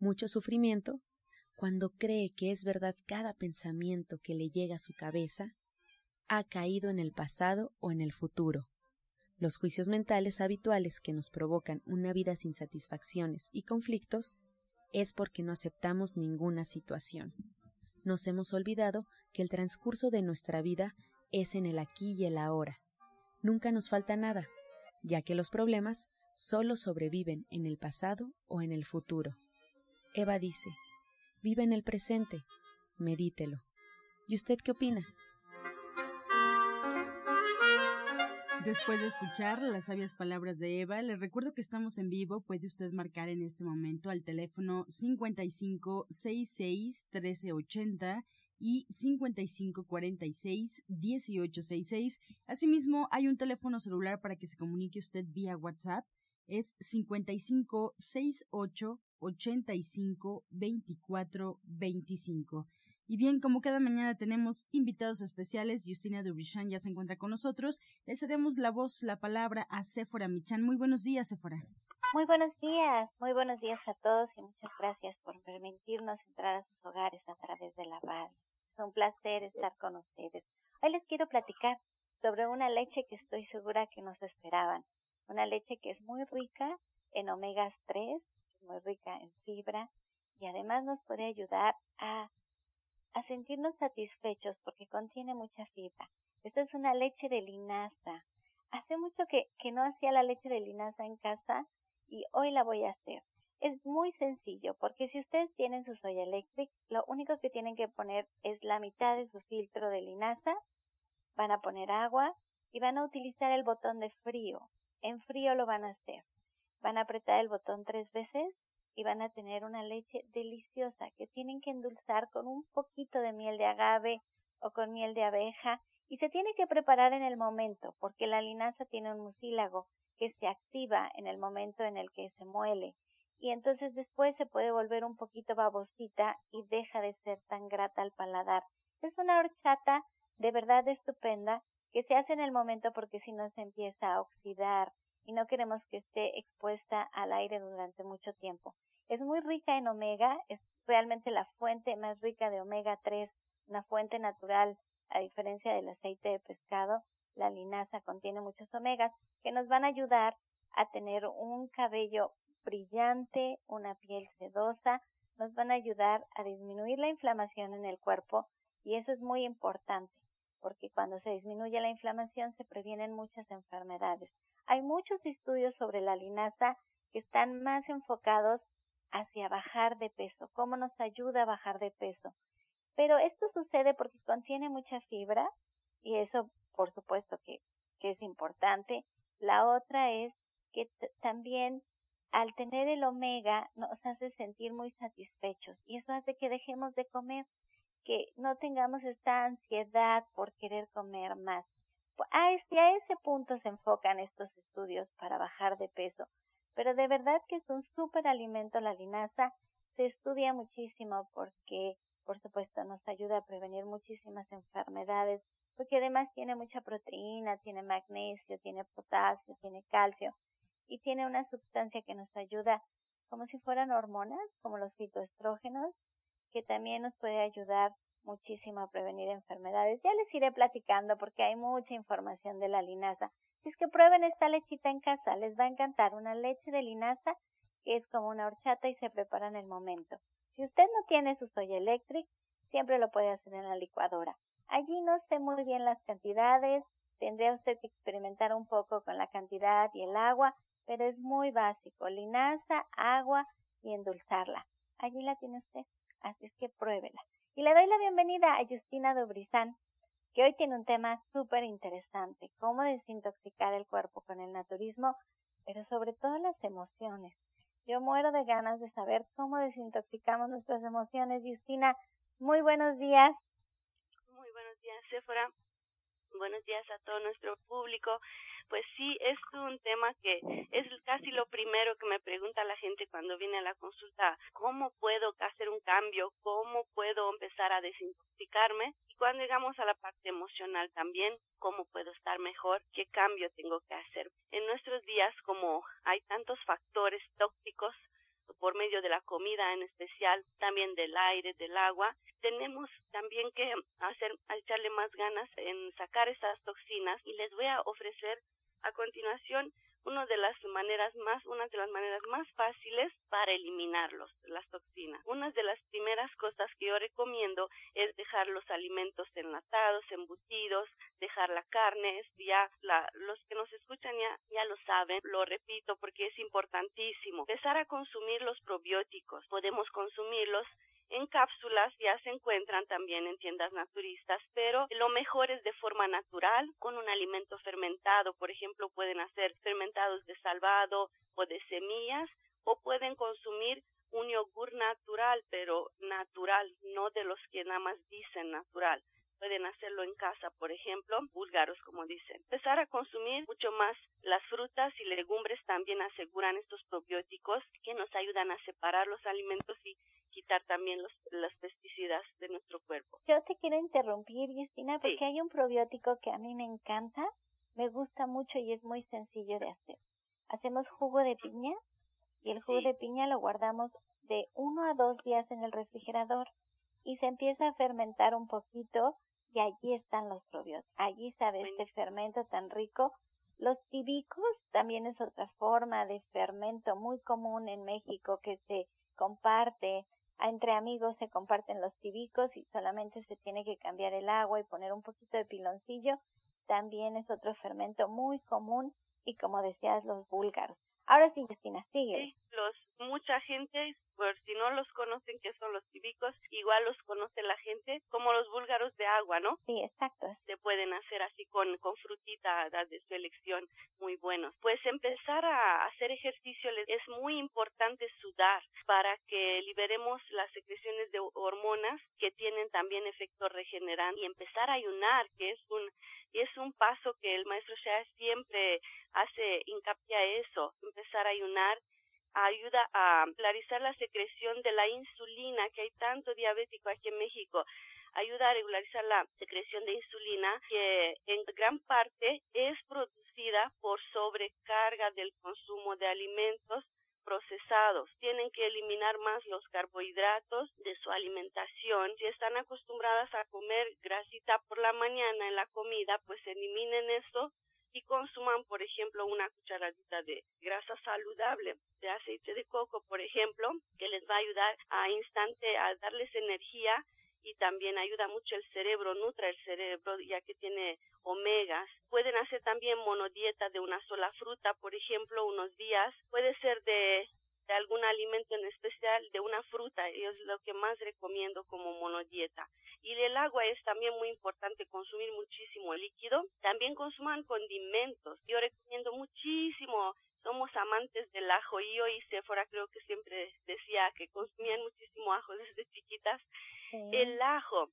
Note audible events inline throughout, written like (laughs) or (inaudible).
mucho sufrimiento, cuando cree que es verdad cada pensamiento que le llega a su cabeza, ha caído en el pasado o en el futuro. Los juicios mentales habituales que nos provocan una vida sin satisfacciones y conflictos es porque no aceptamos ninguna situación. Nos hemos olvidado que el transcurso de nuestra vida es en el aquí y el ahora. Nunca nos falta nada, ya que los problemas solo sobreviven en el pasado o en el futuro. Eva dice, vive en el presente, medítelo. ¿Y usted qué opina? Después de escuchar las sabias palabras de Eva, les recuerdo que estamos en vivo. Puede usted marcar en este momento al teléfono 5566 1380 y 5546 1866. Asimismo, hay un teléfono celular para que se comunique usted vía WhatsApp. Es 5568 85 24 25. Y bien, como cada mañana tenemos invitados especiales, Justina Dubrichan ya se encuentra con nosotros, le cedemos la voz, la palabra a Sephora Michan. Muy buenos días, Sephora. Muy buenos días, muy buenos días a todos y muchas gracias por permitirnos entrar a sus hogares a través de la radio. Es un placer estar con ustedes. Hoy les quiero platicar sobre una leche que estoy segura que nos esperaban. Una leche que es muy rica en omegas 3, muy rica en fibra y además nos puede ayudar a a sentirnos satisfechos porque contiene mucha fibra. Esta es una leche de linaza. Hace mucho que, que no hacía la leche de linaza en casa y hoy la voy a hacer. Es muy sencillo porque si ustedes tienen su soya electric, lo único que tienen que poner es la mitad de su filtro de linaza, van a poner agua y van a utilizar el botón de frío. En frío lo van a hacer. Van a apretar el botón tres veces y van a tener una leche deliciosa que tienen que endulzar con un poquito de miel de agave o con miel de abeja y se tiene que preparar en el momento porque la linaza tiene un mucílago que se activa en el momento en el que se muele y entonces después se puede volver un poquito babosita y deja de ser tan grata al paladar. Es una horchata de verdad estupenda que se hace en el momento porque si no se empieza a oxidar y no queremos que esté expuesta al aire durante mucho tiempo. Es muy rica en omega, es realmente la fuente más rica de omega 3, una fuente natural, a diferencia del aceite de pescado. La linaza contiene muchos omegas que nos van a ayudar a tener un cabello brillante, una piel sedosa, nos van a ayudar a disminuir la inflamación en el cuerpo y eso es muy importante porque cuando se disminuye la inflamación se previenen muchas enfermedades. Hay muchos estudios sobre la linaza que están más enfocados hacia bajar de peso, cómo nos ayuda a bajar de peso. Pero esto sucede porque contiene mucha fibra y eso por supuesto que, es importante. La otra es que también al tener el omega nos hace sentir muy satisfechos y eso hace que dejemos de comer, que no tengamos esta ansiedad por querer comer más. A ese, a ese punto se enfocan estos estudios para bajar de peso pero de verdad que es un súper alimento la linaza. Se estudia muchísimo porque, por supuesto, nos ayuda a prevenir muchísimas enfermedades, porque además tiene mucha proteína, tiene magnesio, tiene potasio, tiene calcio y tiene una sustancia que nos ayuda como si fueran hormonas, como los fitoestrógenos, que también nos puede ayudar muchísimo a prevenir enfermedades. Ya les iré platicando porque hay mucha información de la linaza. Si es que prueben esta lechita en casa, les va a encantar. Una leche de linaza que es como una horchata y se prepara en el momento. Si usted no tiene su soya eléctrica, siempre lo puede hacer en la licuadora. Allí no sé muy bien las cantidades, tendría usted que experimentar un poco con la cantidad y el agua, pero es muy básico. Linaza, agua y endulzarla. Allí la tiene usted, así es que pruébela. Y le doy la bienvenida a Justina Dubrizán, que hoy tiene un tema súper interesante, cómo desintoxicar el cuerpo con el naturismo, pero sobre todo las emociones. Yo muero de ganas de saber cómo desintoxicamos nuestras emociones. Justina, muy buenos días. Muy buenos días, Sephora. Buenos días a todo nuestro público. Pues sí, es un tema que es casi lo primero que me pregunta la gente cuando viene a la consulta, ¿cómo puedo hacer un cambio? ¿Cómo puedo empezar a desintoxicarme? Y cuando llegamos a la parte emocional también, ¿cómo puedo estar mejor? ¿Qué cambio tengo que hacer? En nuestros días, como hay tantos factores tóxicos, por medio de la comida en especial, también del aire, del agua. Tenemos también que hacer, echarle más ganas en sacar esas toxinas y les voy a ofrecer a continuación una de las maneras más, una de las maneras más fáciles para eliminarlos, las toxinas. Una de las primeras cosas que yo recomiendo es dejar los alimentos enlatados, embutidos, dejar la carne, ya los que nos escuchan ya, ya lo saben, lo repito porque es importantísimo. Empezar a consumir los probióticos. Podemos consumirlos en cápsulas ya se encuentran también en tiendas naturistas, pero lo mejor es de forma natural con un alimento fermentado. Por ejemplo, pueden hacer fermentados de salvado o de semillas o pueden consumir un yogur natural, pero natural, no de los que nada más dicen natural pueden hacerlo en casa, por ejemplo, búlgaros, como dicen. Empezar a consumir mucho más las frutas y legumbres también aseguran estos probióticos que nos ayudan a separar los alimentos y quitar también los, los pesticidas de nuestro cuerpo. Yo te quiero interrumpir, Justina, porque hay un probiótico que a mí me encanta, me gusta mucho y es muy sencillo de hacer. Hacemos jugo de piña y el jugo de piña lo guardamos de uno a dos días en el refrigerador y se empieza a fermentar un poquito y allí están los probióticos. Allí sabe este fermento tan rico. Los tibicos también es otra forma de fermento muy común en México que se comparte. Entre amigos se comparten los tibicos y solamente se tiene que cambiar el agua y poner un poquito de piloncillo. También es otro fermento muy común y como decías los búlgaros. Ahora sí, Justina, sigue. los, mucha gente, por si no los conocen que son los típicos, igual los conoce la gente como los búlgaros de agua, ¿no? Sí, exacto. Se pueden hacer así con, con frutita de su elección, muy buenos. Pues empezar a hacer ejercicio es muy importante sudar para que liberemos las secreciones de hormonas que tienen también efecto regenerante y empezar a ayunar, que es un y es un paso que el maestro Shah siempre hace hincapié a eso, empezar a ayunar ayuda a regularizar la secreción de la insulina, que hay tanto diabético aquí en México, ayuda a regularizar la secreción de insulina, que en gran parte es producida por sobrecarga del consumo de alimentos procesados. Tienen que eliminar más los carbohidratos de su alimentación. Si están acostumbradas a comer grasita por la mañana en la comida, pues eliminen eso y consuman, por ejemplo, una cucharadita de grasa saludable, de aceite de coco, por ejemplo, que les va a ayudar a instante a darles energía y también ayuda mucho el cerebro, nutre el cerebro ya que tiene omegas. Pueden hacer también monodieta de una sola fruta, por ejemplo, unos días. Puede ser de algún alimento en especial, de una fruta, y es lo que más recomiendo como monodieta. Y el agua es también muy importante, consumir muchísimo líquido. También consuman condimentos. Yo recomiendo muchísimo somos amantes del ajo y yo y Sephora creo que siempre decía que consumían muchísimo ajo (laughs) desde chiquitas. El ajo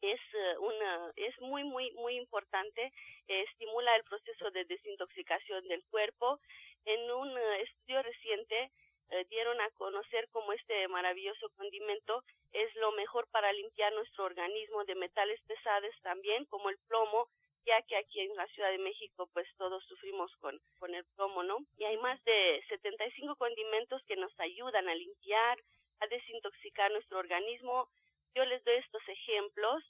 es eh, una es muy muy muy importante estimula el proceso de desintoxicación del cuerpo en un eh, estudio reciente eh, dieron a conocer cómo este maravilloso condimento es lo mejor para limpiar nuestro organismo de metales pesados también como el plomo ya que aquí en la Ciudad de México pues todos sufrimos con, con el plomo, ¿no? Y hay más de 75 condimentos que nos ayudan a limpiar, a desintoxicar nuestro organismo. Yo les doy estos ejemplos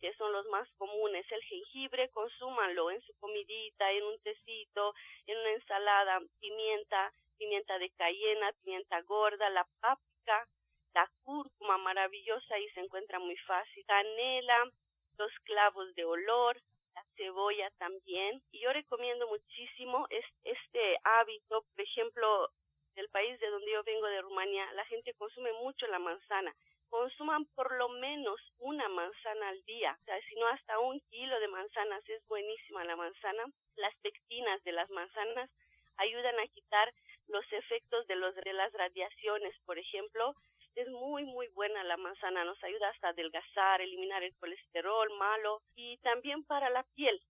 que son los más comunes. El jengibre, consúmanlo en su comidita, en un tecito, en una ensalada, pimienta, pimienta de cayena, pimienta gorda, la páprica, la cúrcuma, maravillosa y se encuentra muy fácil. Canela, los clavos de olor, la cebolla también. Y yo recomiendo muchísimo este hábito, por ejemplo, del país de donde yo vengo, de Rumania, la gente consume mucho la manzana. Consuman por lo menos una manzana al día, o sea, si no hasta un kilo de manzanas, es buenísima la manzana. Las pectinas de las manzanas ayudan a quitar los efectos de, los, de las radiaciones, por ejemplo, es muy muy buena la manzana, nos ayuda hasta adelgazar, eliminar el colesterol malo y también para la piel.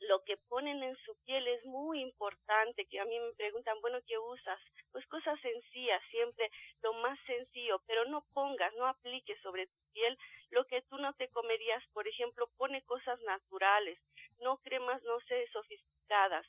Lo que ponen en su piel es muy importante, que a mí me preguntan, bueno, ¿qué usas? Pues cosas sencillas, siempre lo más sencillo, pero no pongas, no apliques sobre tu piel lo que tú no te comerías, por ejemplo, pone cosas naturales, no cremas, no sé, sofisticadas,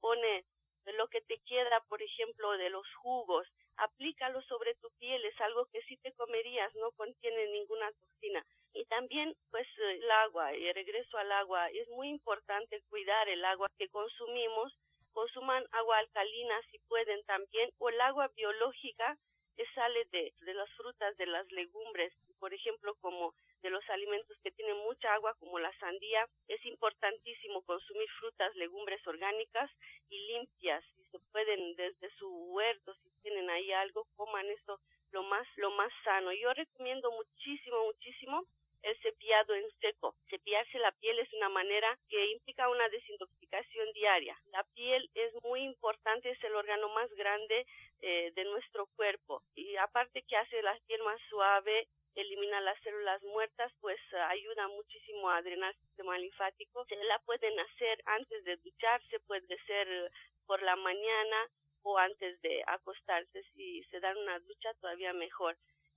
pone lo que te queda, por ejemplo, de los jugos, aplícalo sobre tu piel, es algo que sí te comerías, no contiene ninguna toxina. Y también, pues, el agua, y regreso al agua, es muy importante cuidar el agua que consumimos, consuman agua alcalina si pueden también, o el agua biológica que sale de, de las frutas, de las legumbres, por ejemplo, como de los alimentos que tienen mucha agua, como la sandía, es importantísimo consumir frutas, legumbres orgánicas y limpias. Si se pueden desde su huerto, si tienen ahí algo, coman esto lo más, lo más sano. Yo recomiendo muchísimo, muchísimo el cepillado en seco. Cepillarse la piel es una manera que implica una desintoxicación diaria. La piel es muy importante, es el órgano más grande eh, de nuestro cuerpo y aparte que hace la piel más suave, elimina las células muertas, pues ayuda muchísimo a drenar el sistema linfático. Se la pueden hacer antes de ducharse, puede ser por la mañana o antes de acostarse. Si se dan una ducha, todavía mejor.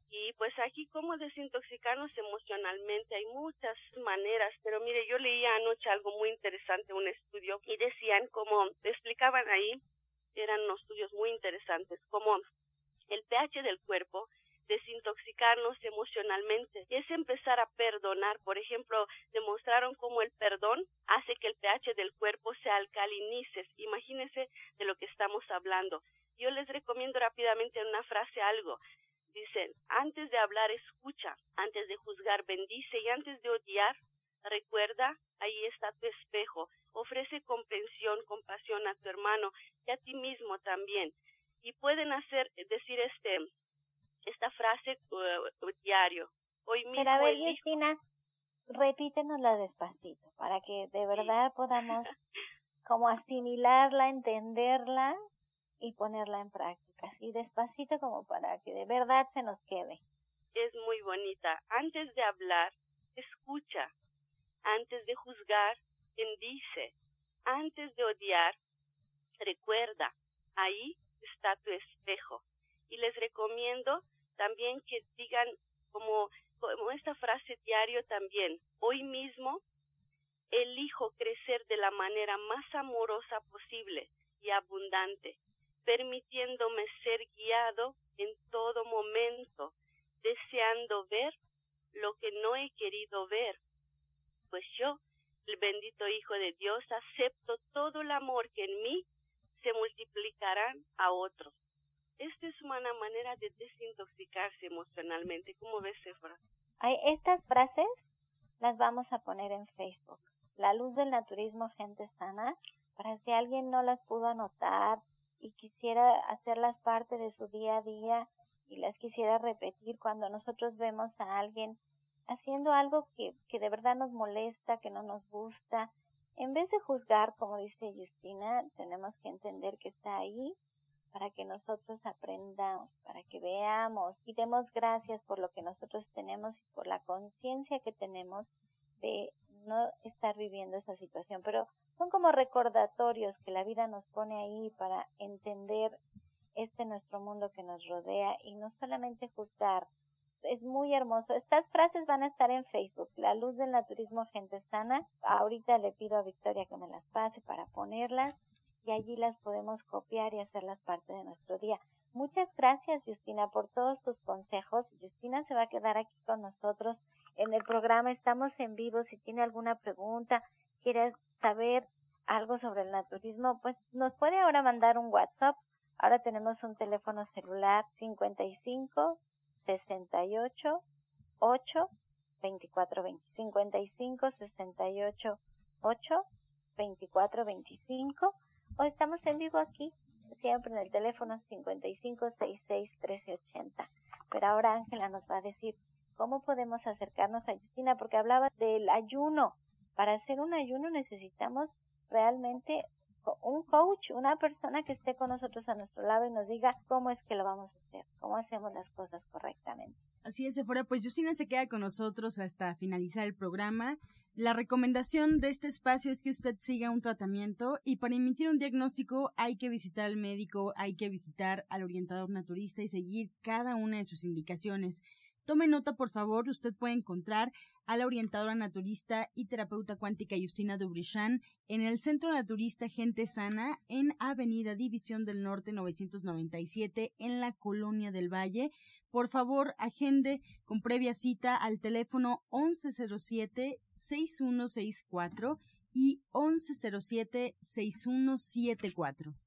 Y pues aquí cómo desintoxicarnos emocionalmente, hay muchas maneras, pero mire, yo leía anoche algo muy interesante, un estudio, y decían como, explicaban ahí, eran unos estudios muy interesantes, como el pH del cuerpo desintoxicarnos emocionalmente. Es empezar a perdonar. Por ejemplo, demostraron cómo el perdón hace que el pH del cuerpo se alcalinice. Imagínense de lo que estamos hablando. Yo les recomiendo rápidamente en una frase algo. Dicen, antes de hablar escucha, antes de juzgar bendice y antes de odiar recuerda, ahí está tu espejo. Ofrece comprensión, compasión a tu hermano y a ti mismo también. Y pueden hacer, decir este, esta frase uh, diario. Hoy mismo Pero a ver, Justina, repítenosla despacito para que de verdad podamos (laughs) como asimilarla, entenderla y ponerla en práctica. Así despacito como para que de verdad se nos quede. Es muy bonita. Antes de hablar, escucha. Antes de juzgar, bendice. Antes de odiar, recuerda. Ahí está tu espejo. Y les recomiendo también que digan como, como esta frase diario también, hoy mismo elijo crecer de la manera más amorosa posible y abundante, permitiéndome ser guiado en todo momento, deseando ver lo que no he querido ver, pues yo, el bendito Hijo de Dios, acepto todo el amor que en mí se multiplicarán a otros. Esta es una manera de desintoxicarse emocionalmente. ¿Cómo ves, Sephora? Hay estas frases las vamos a poner en Facebook. La luz del naturismo, gente sana, para si alguien no las pudo anotar y quisiera hacerlas parte de su día a día y las quisiera repetir cuando nosotros vemos a alguien haciendo algo que, que de verdad nos molesta, que no nos gusta. En vez de juzgar, como dice Justina, tenemos que entender que está ahí para que nosotros aprendamos, para que veamos y demos gracias por lo que nosotros tenemos y por la conciencia que tenemos de no estar viviendo esa situación. Pero son como recordatorios que la vida nos pone ahí para entender este nuestro mundo que nos rodea y no solamente juzgar. Es muy hermoso. Estas frases van a estar en Facebook. La luz del naturismo gente sana. Ahorita le pido a Victoria que me las pase para ponerlas y allí las podemos copiar y hacerlas parte de nuestro día. Muchas gracias, Justina, por todos tus consejos. Justina se va a quedar aquí con nosotros en el programa. Estamos en vivo. Si tiene alguna pregunta, quiere saber algo sobre el naturismo, pues nos puede ahora mandar un WhatsApp. Ahora tenemos un teléfono celular 55 68 8 24 20 55 68 8 24 25 o estamos en vivo aquí siempre en el teléfono 55 66 13 80 pero ahora Ángela nos va a decir cómo podemos acercarnos a Justina porque hablaba del ayuno para hacer un ayuno necesitamos realmente un coach, una persona que esté con nosotros a nuestro lado y nos diga cómo es que lo vamos a hacer, cómo hacemos las cosas correctamente. Así es, fuera pues Justina se queda con nosotros hasta finalizar el programa. La recomendación de este espacio es que usted siga un tratamiento y para emitir un diagnóstico hay que visitar al médico, hay que visitar al orientador naturista y seguir cada una de sus indicaciones. Tome nota, por favor, usted puede encontrar a la orientadora naturista y terapeuta cuántica Justina Dubrichan en el Centro Naturista Gente Sana en Avenida División del Norte 997 en la Colonia del Valle. Por favor, agende con previa cita al teléfono 1107-6164 y 1107-6174.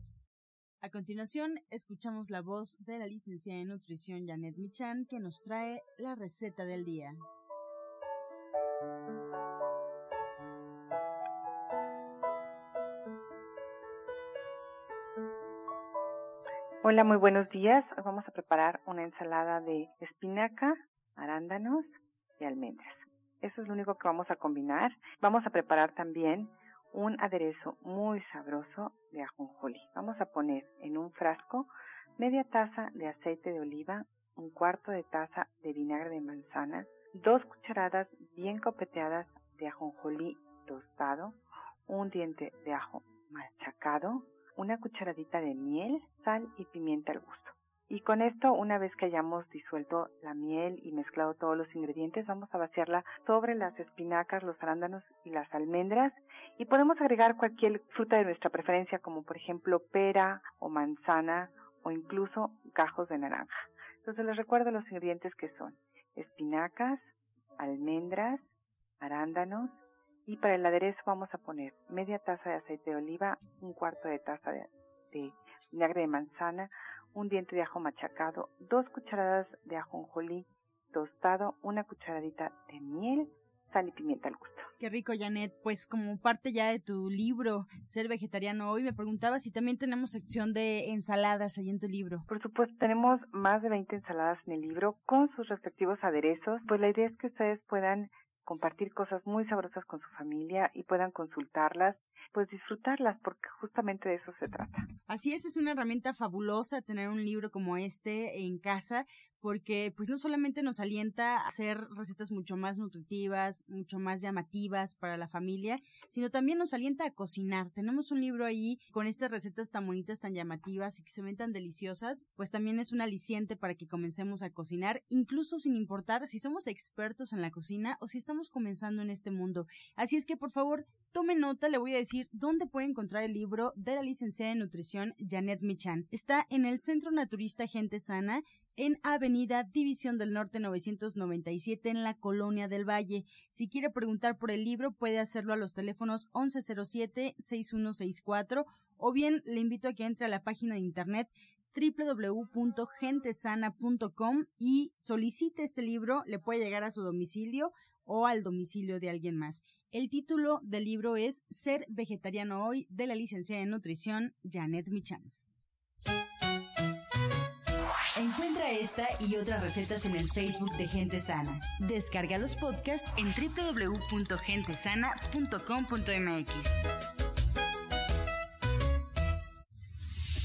A continuación, escuchamos la voz de la licenciada en nutrición Janet Michan que nos trae la receta del día. Hola, muy buenos días. Hoy vamos a preparar una ensalada de espinaca, arándanos y almendras. Eso es lo único que vamos a combinar. Vamos a preparar también un aderezo muy sabroso de ajonjolí. Vamos a poner en un frasco media taza de aceite de oliva, un cuarto de taza de vinagre de manzana, dos cucharadas bien copeteadas de ajonjolí tostado, un diente de ajo machacado, una cucharadita de miel, sal y pimienta al gusto. Y con esto, una vez que hayamos disuelto la miel y mezclado todos los ingredientes, vamos a vaciarla sobre las espinacas, los arándanos y las almendras. Y podemos agregar cualquier fruta de nuestra preferencia, como por ejemplo pera o manzana o incluso gajos de naranja. Entonces les recuerdo los ingredientes que son espinacas, almendras, arándanos y para el aderezo vamos a poner media taza de aceite de oliva, un cuarto de taza de, de vinagre de manzana, un diente de ajo machacado, dos cucharadas de ajonjolí tostado, una cucharadita de miel, sal y pimienta al gusto. Qué rico, Janet. Pues como parte ya de tu libro, Ser Vegetariano Hoy, me preguntaba si también tenemos sección de ensaladas ahí en tu libro. Por supuesto, tenemos más de 20 ensaladas en el libro con sus respectivos aderezos. Pues la idea es que ustedes puedan compartir cosas muy sabrosas con su familia y puedan consultarlas pues disfrutarlas, porque justamente de eso se trata. Así es, es una herramienta fabulosa tener un libro como este en casa, porque pues no solamente nos alienta a hacer recetas mucho más nutritivas, mucho más llamativas para la familia, sino también nos alienta a cocinar. Tenemos un libro ahí con estas recetas tan bonitas, tan llamativas y que se ven tan deliciosas, pues también es un aliciente para que comencemos a cocinar, incluso sin importar si somos expertos en la cocina o si estamos comenzando en este mundo. Así es que por favor, tome nota, le voy a decir dónde puede encontrar el libro de la licenciada en nutrición Janet Michan. Está en el Centro Naturista Gente Sana en Avenida División del Norte 997 en la Colonia del Valle. Si quiere preguntar por el libro puede hacerlo a los teléfonos 1107-6164 o bien le invito a que entre a la página de internet www.gentesana.com y solicite este libro, le puede llegar a su domicilio o al domicilio de alguien más. El título del libro es Ser vegetariano hoy de la licenciada en nutrición Janet Michan. Encuentra esta y otras recetas en el Facebook de Gente Sana. Descarga los podcasts en www.gentesana.com.mx.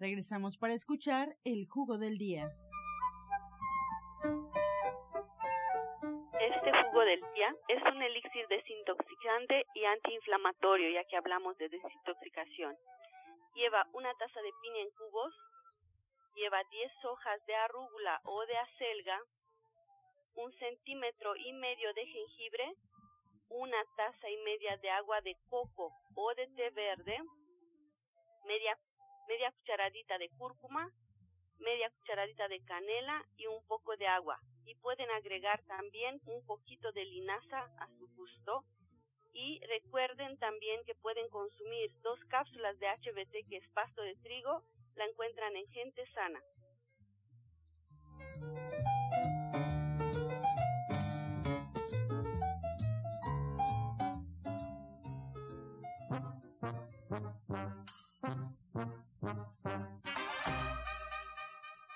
Regresamos para escuchar el jugo del día. Este jugo del día es un elixir desintoxicante y antiinflamatorio, ya que hablamos de desintoxicación. Lleva una taza de piña en cubos, lleva 10 hojas de arúgula o de acelga, un centímetro y medio de jengibre, una taza y media de agua de coco o de té verde, media media cucharadita de cúrcuma, media cucharadita de canela y un poco de agua. Y pueden agregar también un poquito de linaza a su gusto. Y recuerden también que pueden consumir dos cápsulas de HBT que es pasto de trigo. La encuentran en Gente Sana.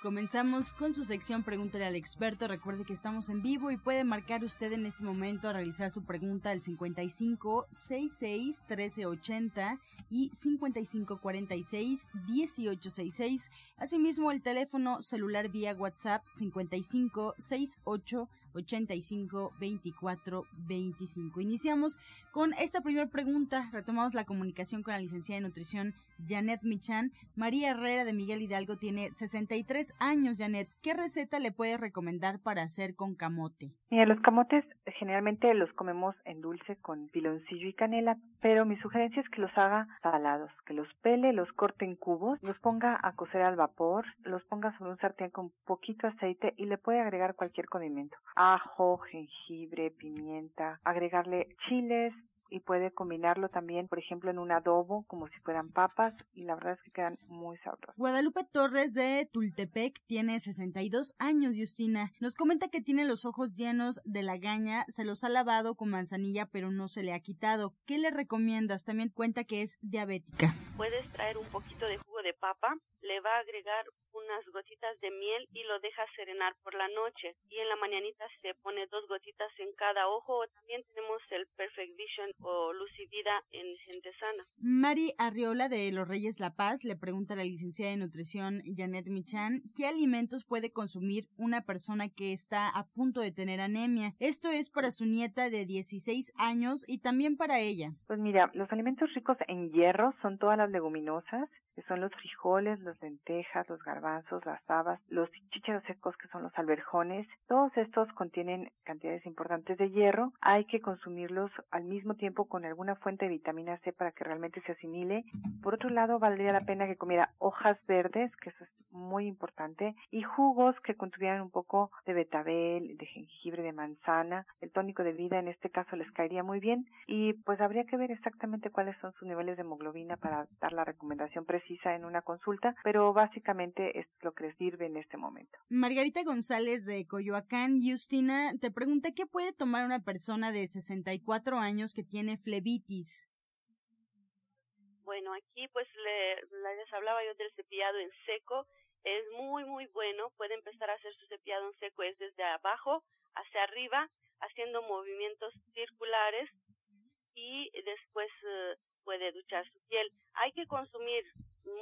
Comenzamos con su sección Pregúntale al experto. Recuerde que estamos en vivo y puede marcar usted en este momento a realizar su pregunta al 55 66 1380 y 55 46 1866. Asimismo, el teléfono celular vía WhatsApp 55 68 85 24 25. Iniciamos con esta primera pregunta. Retomamos la comunicación con la licenciada de nutrición Janet Michan. María Herrera de Miguel Hidalgo tiene 63 años, Janet. ¿Qué receta le puede recomendar para hacer con camote? Mira, los camotes generalmente los comemos en dulce con piloncillo y canela, pero mi sugerencia es que los haga salados, que los pele, los corte en cubos, los ponga a cocer al vapor, los ponga sobre un sartén con poquito aceite y le puede agregar cualquier condimento ajo, jengibre, pimienta, agregarle chiles, y puede combinarlo también, por ejemplo, en un adobo, como si fueran papas, y la verdad es que quedan muy sabrosos. Guadalupe Torres de Tultepec tiene 62 años, Justina. Nos comenta que tiene los ojos llenos de lagaña, se los ha lavado con manzanilla, pero no se le ha quitado. ¿Qué le recomiendas? También cuenta que es diabética. Puedes traer un poquito de jugo de papa, le va a agregar unas gotitas de miel y lo deja serenar por la noche. Y en la mañanita se pone dos gotitas en cada ojo. También tenemos el Perfect Vision o Lucivida en gente sana. Mari Arriola de Los Reyes La Paz le pregunta a la licenciada de nutrición Janet Michan qué alimentos puede consumir una persona que está a punto de tener anemia. Esto es para su nieta de 16 años y también para ella. Pues mira, los alimentos ricos en hierro son todas las leguminosas, que son los frijoles, las lentejas, los garbanzos, las habas, los chícharos secos, que son los alberjones. Todos estos contienen cantidades importantes de hierro. Hay que consumirlos al mismo tiempo con alguna fuente de vitamina C para que realmente se asimile. Por otro lado, valdría la pena que comiera hojas verdes, que eso es muy importante, y jugos que contuvieran un poco de betabel, de jengibre, de manzana. El tónico de vida en este caso les caería muy bien y pues habría que ver exactamente cuáles son sus niveles de hemoglobina para dar la recomendación precisa precisa en una consulta, pero básicamente es lo que les sirve en este momento. Margarita González de Coyoacán, Justina, te pregunta qué puede tomar una persona de 64 años que tiene flebitis. Bueno, aquí pues le, les hablaba yo del cepillado en seco. Es muy, muy bueno. Puede empezar a hacer su cepillado en seco es desde abajo hacia arriba, haciendo movimientos circulares y después eh, puede duchar su piel. Hay que consumir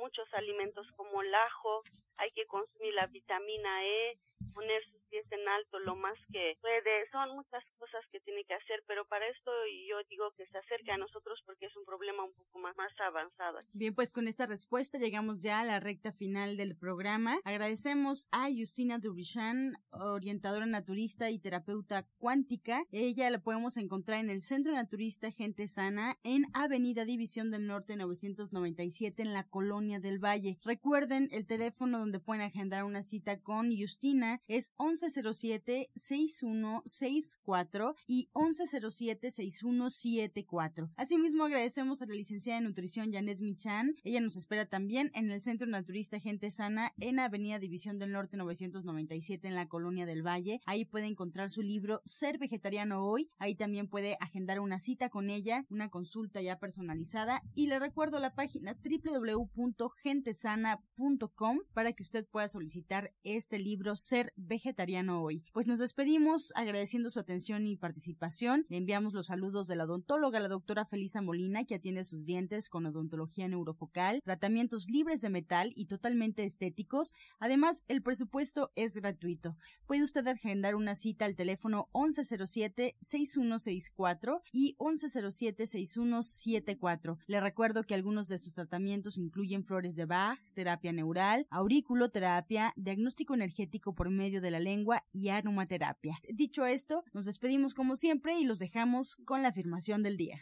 muchos alimentos como el ajo, hay que consumir la vitamina E, poner pies en alto lo más que puede. Son muchas cosas que tiene que hacer, pero para esto yo digo que se acerque a nosotros porque es un problema un poco más, más avanzado. Bien, pues con esta respuesta llegamos ya a la recta final del programa. Agradecemos a Justina Dubrichan, orientadora naturista y terapeuta cuántica. Ella la podemos encontrar en el Centro Naturista Gente Sana en Avenida División del Norte 997 en la Colonia del Valle. Recuerden el teléfono donde pueden agendar una cita con Justina es 1107-6164 y 1107-6174. Asimismo, agradecemos a la licenciada de nutrición Janet Michan. Ella nos espera también en el Centro Naturista Gente Sana en Avenida División del Norte 997 en la Colonia del Valle. Ahí puede encontrar su libro Ser Vegetariano Hoy. Ahí también puede agendar una cita con ella, una consulta ya personalizada. Y le recuerdo la página www.gentesana.com para que usted pueda solicitar este libro Ser vegetariano hoy. Pues nos despedimos agradeciendo su atención y participación. Le enviamos los saludos de la odontóloga, la doctora Felisa Molina, que atiende sus dientes con odontología neurofocal, tratamientos libres de metal y totalmente estéticos. Además, el presupuesto es gratuito. Puede usted agendar una cita al teléfono 1107-6164 y 1107-6174. Le recuerdo que algunos de sus tratamientos incluyen flores de Bach, terapia neural, auriculoterapia, diagnóstico energético por medio de la lengua y aromaterapia. Dicho esto, nos despedimos como siempre y los dejamos con la afirmación del día.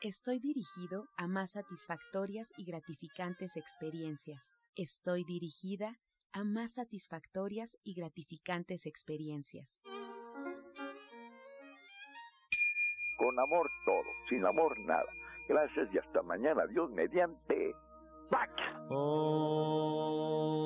Estoy dirigido a más satisfactorias y gratificantes experiencias. Estoy dirigida a más satisfactorias y gratificantes experiencias. Con amor todo, sin amor nada. Gracias y hasta mañana. Dios mediante. ¡Pax! Oh.